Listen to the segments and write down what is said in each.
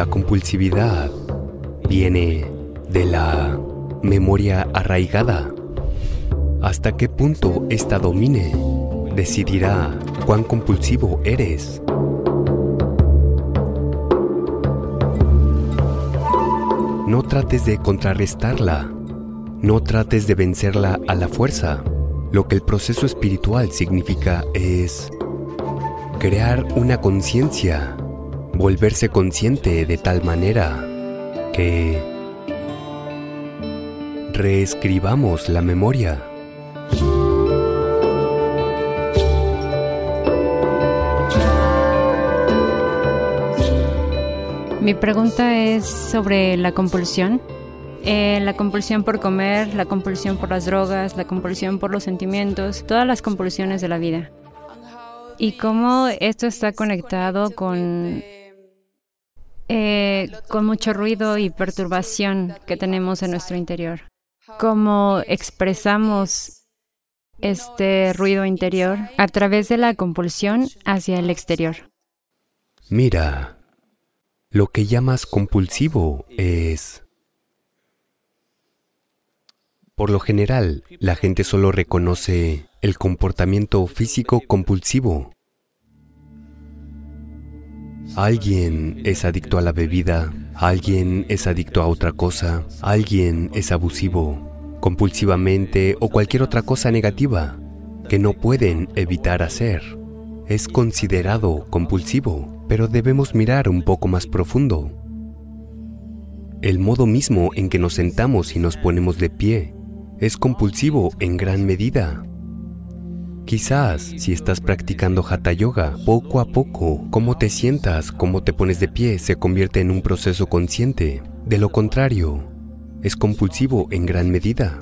la compulsividad viene de la memoria arraigada. Hasta qué punto esta domine decidirá cuán compulsivo eres. No trates de contrarrestarla, no trates de vencerla a la fuerza. Lo que el proceso espiritual significa es crear una conciencia, volverse consciente de tal manera que reescribamos la memoria. Mi pregunta es sobre la compulsión. Eh, la compulsión por comer, la compulsión por las drogas, la compulsión por los sentimientos, todas las compulsiones de la vida. Y cómo esto está conectado con, eh, con mucho ruido y perturbación que tenemos en nuestro interior. Cómo expresamos este ruido interior a través de la compulsión hacia el exterior. Mira, lo que llamas compulsivo es... Por lo general, la gente solo reconoce el comportamiento físico compulsivo. Alguien es adicto a la bebida, alguien es adicto a otra cosa, alguien es abusivo, compulsivamente o cualquier otra cosa negativa que no pueden evitar hacer. Es considerado compulsivo pero debemos mirar un poco más profundo. El modo mismo en que nos sentamos y nos ponemos de pie es compulsivo en gran medida. Quizás si estás practicando hatha yoga, poco a poco, cómo te sientas, cómo te pones de pie se convierte en un proceso consciente. De lo contrario, es compulsivo en gran medida.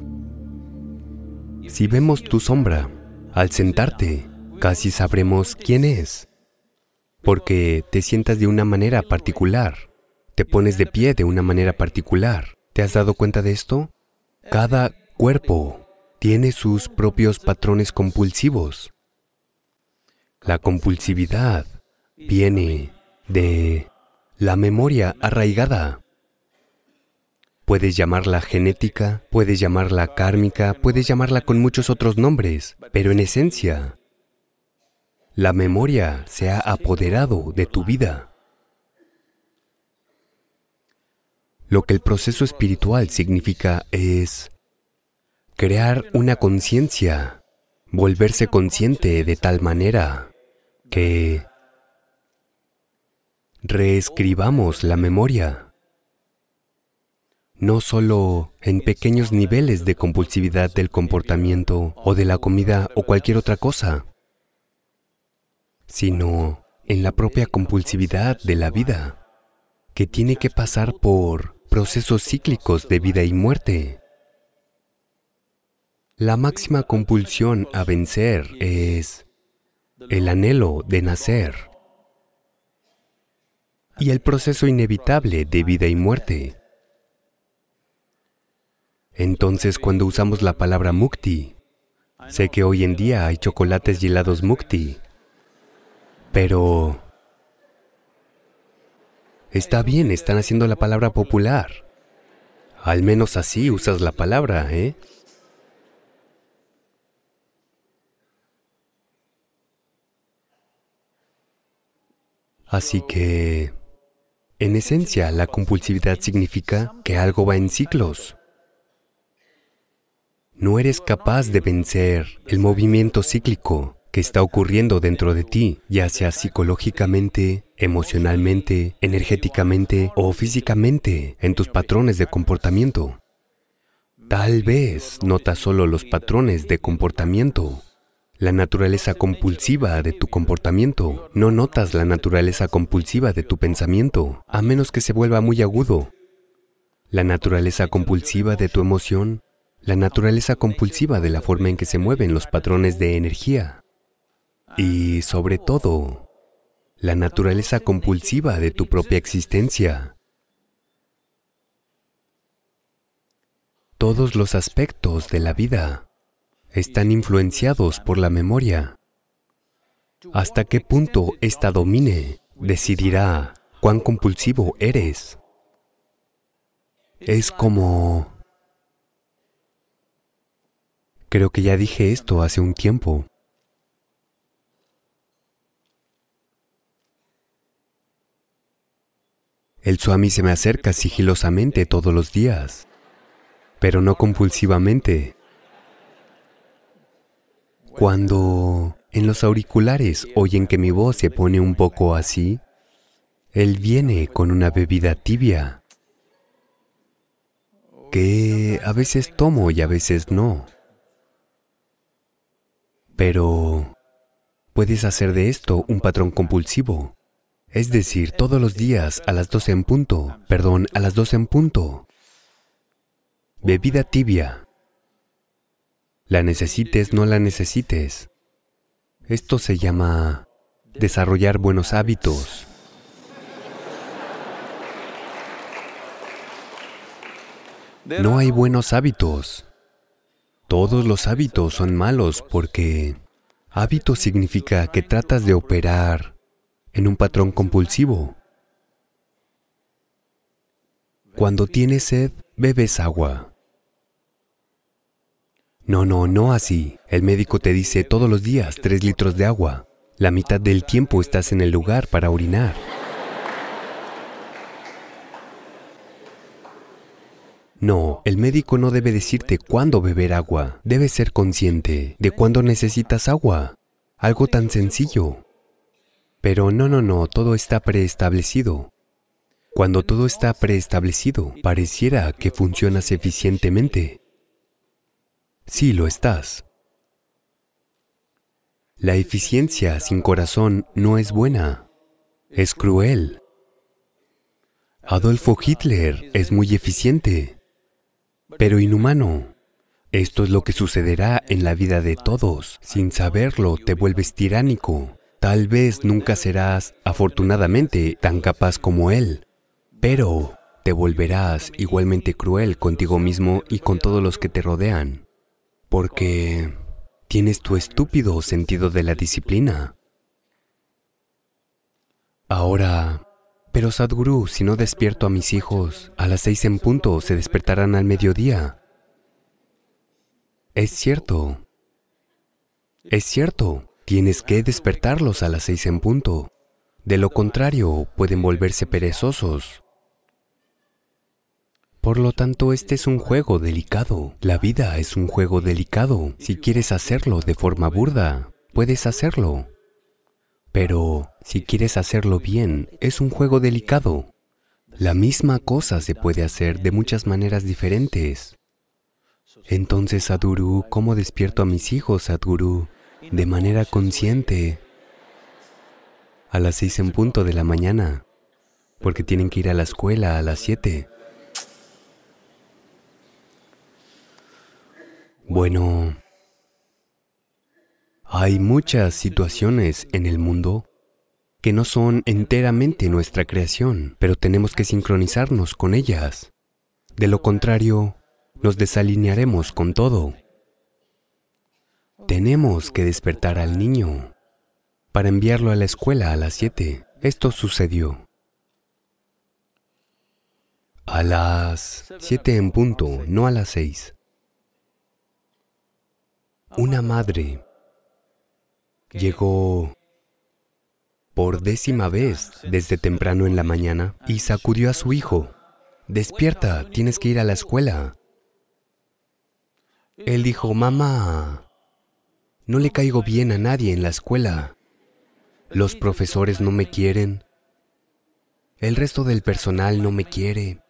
Si vemos tu sombra, al sentarte, casi sabremos quién es porque te sientas de una manera particular, te pones de pie de una manera particular. ¿Te has dado cuenta de esto? Cada cuerpo tiene sus propios patrones compulsivos. La compulsividad viene de la memoria arraigada. Puedes llamarla genética, puedes llamarla kármica, puedes llamarla con muchos otros nombres, pero en esencia la memoria se ha apoderado de tu vida. Lo que el proceso espiritual significa es crear una conciencia, volverse consciente de tal manera que reescribamos la memoria, no solo en pequeños niveles de compulsividad del comportamiento o de la comida o cualquier otra cosa, sino en la propia compulsividad de la vida, que tiene que pasar por procesos cíclicos de vida y muerte. La máxima compulsión a vencer es el anhelo de nacer y el proceso inevitable de vida y muerte. Entonces, cuando usamos la palabra mukti, sé que hoy en día hay chocolates y helados mukti, pero... Está bien, están haciendo la palabra popular. Al menos así usas la palabra, ¿eh? Así que, en esencia, la compulsividad significa que algo va en ciclos. No eres capaz de vencer el movimiento cíclico que está ocurriendo dentro de ti, ya sea psicológicamente, emocionalmente, energéticamente o físicamente, en tus patrones de comportamiento. Tal vez notas solo los patrones de comportamiento, la naturaleza compulsiva de tu comportamiento. No notas la naturaleza compulsiva de tu pensamiento, a menos que se vuelva muy agudo. La naturaleza compulsiva de tu emoción, la naturaleza compulsiva de la forma en que se mueven los patrones de energía y sobre todo la naturaleza compulsiva de tu propia existencia. Todos los aspectos de la vida están influenciados por la memoria. Hasta qué punto ésta domine decidirá cuán compulsivo eres. Es como... Creo que ya dije esto hace un tiempo. El Swami se me acerca sigilosamente todos los días, pero no compulsivamente. Cuando en los auriculares oyen que mi voz se pone un poco así, él viene con una bebida tibia que a veces tomo y a veces no. Pero puedes hacer de esto un patrón compulsivo. Es decir, todos los días a las 12 en punto, perdón, a las 12 en punto. Bebida tibia. La necesites, no la necesites. Esto se llama desarrollar buenos hábitos. No hay buenos hábitos. Todos los hábitos son malos porque hábito significa que tratas de operar en un patrón compulsivo. Cuando tienes sed, bebes agua. No, no, no así. El médico te dice todos los días tres litros de agua. La mitad del tiempo estás en el lugar para orinar. No, el médico no debe decirte cuándo beber agua. Debes ser consciente de cuándo necesitas agua. Algo tan sencillo. Pero no, no, no, todo está preestablecido. Cuando todo está preestablecido, pareciera que funcionas eficientemente. Sí, lo estás. La eficiencia sin corazón no es buena, es cruel. Adolfo Hitler es muy eficiente, pero inhumano. Esto es lo que sucederá en la vida de todos. Sin saberlo, te vuelves tiránico. Tal vez nunca serás, afortunadamente, tan capaz como Él, pero te volverás igualmente cruel contigo mismo y con todos los que te rodean, porque tienes tu estúpido sentido de la disciplina. Ahora, pero Sadhguru, si no despierto a mis hijos, a las seis en punto se despertarán al mediodía. Es cierto. Es cierto. Tienes que despertarlos a las seis en punto. De lo contrario, pueden volverse perezosos. Por lo tanto, este es un juego delicado. La vida es un juego delicado. Si quieres hacerlo de forma burda, puedes hacerlo. Pero si quieres hacerlo bien, es un juego delicado. La misma cosa se puede hacer de muchas maneras diferentes. Entonces, Sadhguru, ¿cómo despierto a mis hijos, Sadhguru? de manera consciente a las seis en punto de la mañana, porque tienen que ir a la escuela a las siete. Bueno, hay muchas situaciones en el mundo que no son enteramente nuestra creación, pero tenemos que sincronizarnos con ellas. De lo contrario, nos desalinearemos con todo. Tenemos que despertar al niño para enviarlo a la escuela a las 7. Esto sucedió. A las 7 en punto, no a las 6. Una madre llegó por décima vez desde temprano en la mañana y sacudió a su hijo. Despierta, tienes que ir a la escuela. Él dijo, mamá, no le caigo bien a nadie en la escuela. Los profesores no me quieren. El resto del personal no me quiere.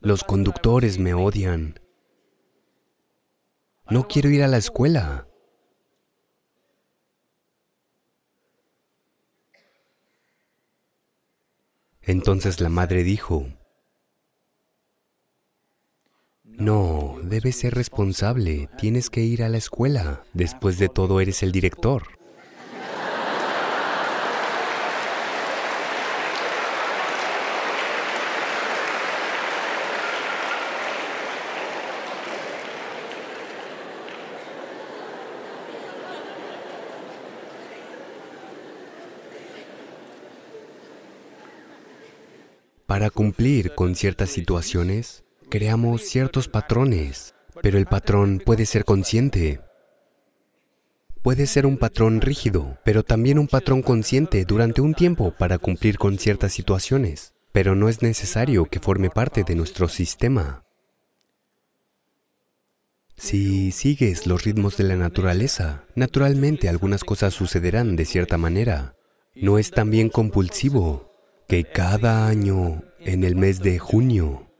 Los conductores me odian. No quiero ir a la escuela. Entonces la madre dijo, No, debes ser responsable, tienes que ir a la escuela. Después de todo, eres el director. Para cumplir con ciertas situaciones, creamos ciertos patrones, pero el patrón puede ser consciente. Puede ser un patrón rígido, pero también un patrón consciente durante un tiempo para cumplir con ciertas situaciones, pero no es necesario que forme parte de nuestro sistema. Si sigues los ritmos de la naturaleza, naturalmente algunas cosas sucederán de cierta manera. No es también compulsivo que cada año, en el mes de junio,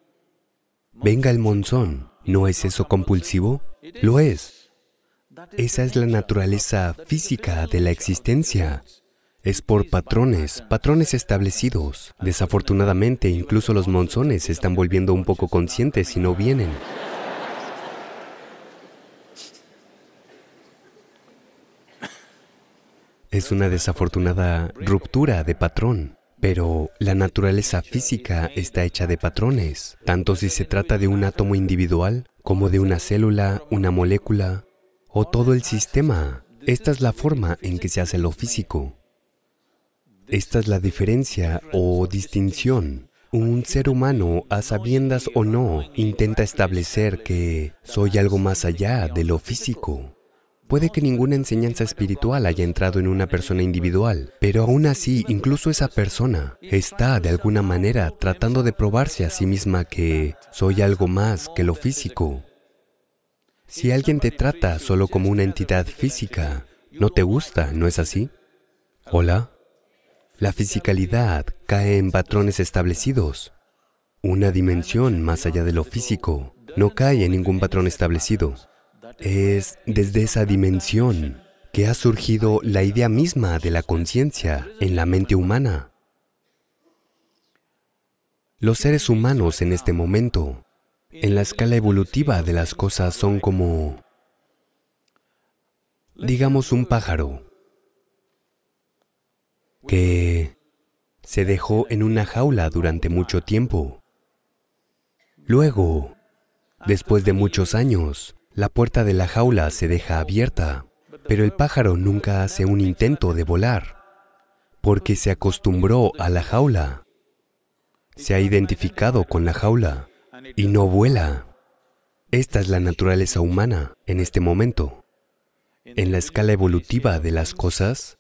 venga el monzón. ¿No es eso compulsivo? Lo es. Esa es la naturaleza física de la existencia. Es por patrones, patrones establecidos. Desafortunadamente, incluso los monzones se están volviendo un poco conscientes y no vienen. Es una desafortunada ruptura de patrón. Pero la naturaleza física está hecha de patrones, tanto si se trata de un átomo individual como de una célula, una molécula o todo el sistema. Esta es la forma en que se hace lo físico. Esta es la diferencia o distinción. Un ser humano, a sabiendas o no, intenta establecer que soy algo más allá de lo físico. Puede que ninguna enseñanza espiritual haya entrado en una persona individual, pero aún así, incluso esa persona está de alguna manera tratando de probarse a sí misma que soy algo más que lo físico. Si alguien te trata solo como una entidad física, no te gusta, ¿no es así? Hola. La fisicalidad cae en patrones establecidos. Una dimensión más allá de lo físico no cae en ningún patrón establecido. Es desde esa dimensión que ha surgido la idea misma de la conciencia en la mente humana. Los seres humanos en este momento, en la escala evolutiva de las cosas, son como, digamos, un pájaro que se dejó en una jaula durante mucho tiempo. Luego, después de muchos años, la puerta de la jaula se deja abierta, pero el pájaro nunca hace un intento de volar, porque se acostumbró a la jaula, se ha identificado con la jaula y no vuela. Esta es la naturaleza humana en este momento. En la escala evolutiva de las cosas,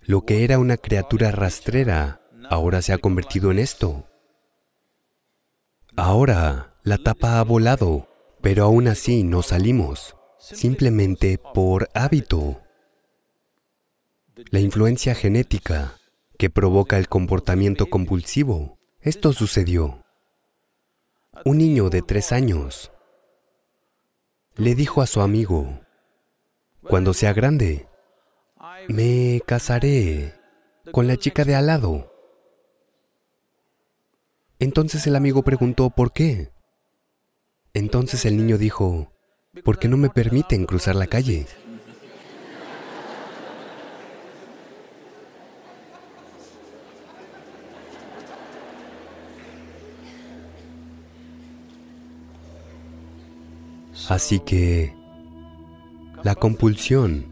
lo que era una criatura rastrera ahora se ha convertido en esto. Ahora la tapa ha volado pero aún así no salimos, simplemente por hábito. La influencia genética que provoca el comportamiento compulsivo. Esto sucedió. Un niño de tres años le dijo a su amigo, cuando sea grande, me casaré con la chica de al lado. Entonces el amigo preguntó, ¿por qué? Entonces el niño dijo, ¿por qué no me permiten cruzar la calle? Así que la compulsión,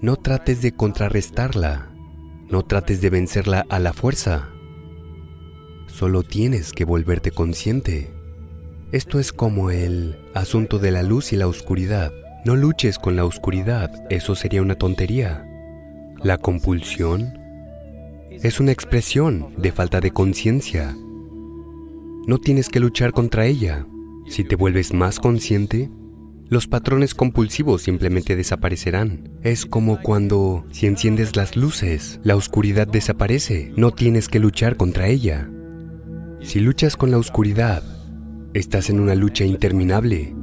no trates de contrarrestarla, no trates de vencerla a la fuerza, solo tienes que volverte consciente. Esto es como el asunto de la luz y la oscuridad. No luches con la oscuridad, eso sería una tontería. La compulsión es una expresión de falta de conciencia. No tienes que luchar contra ella. Si te vuelves más consciente, los patrones compulsivos simplemente desaparecerán. Es como cuando, si enciendes las luces, la oscuridad desaparece. No tienes que luchar contra ella. Si luchas con la oscuridad, Estás en una lucha interminable.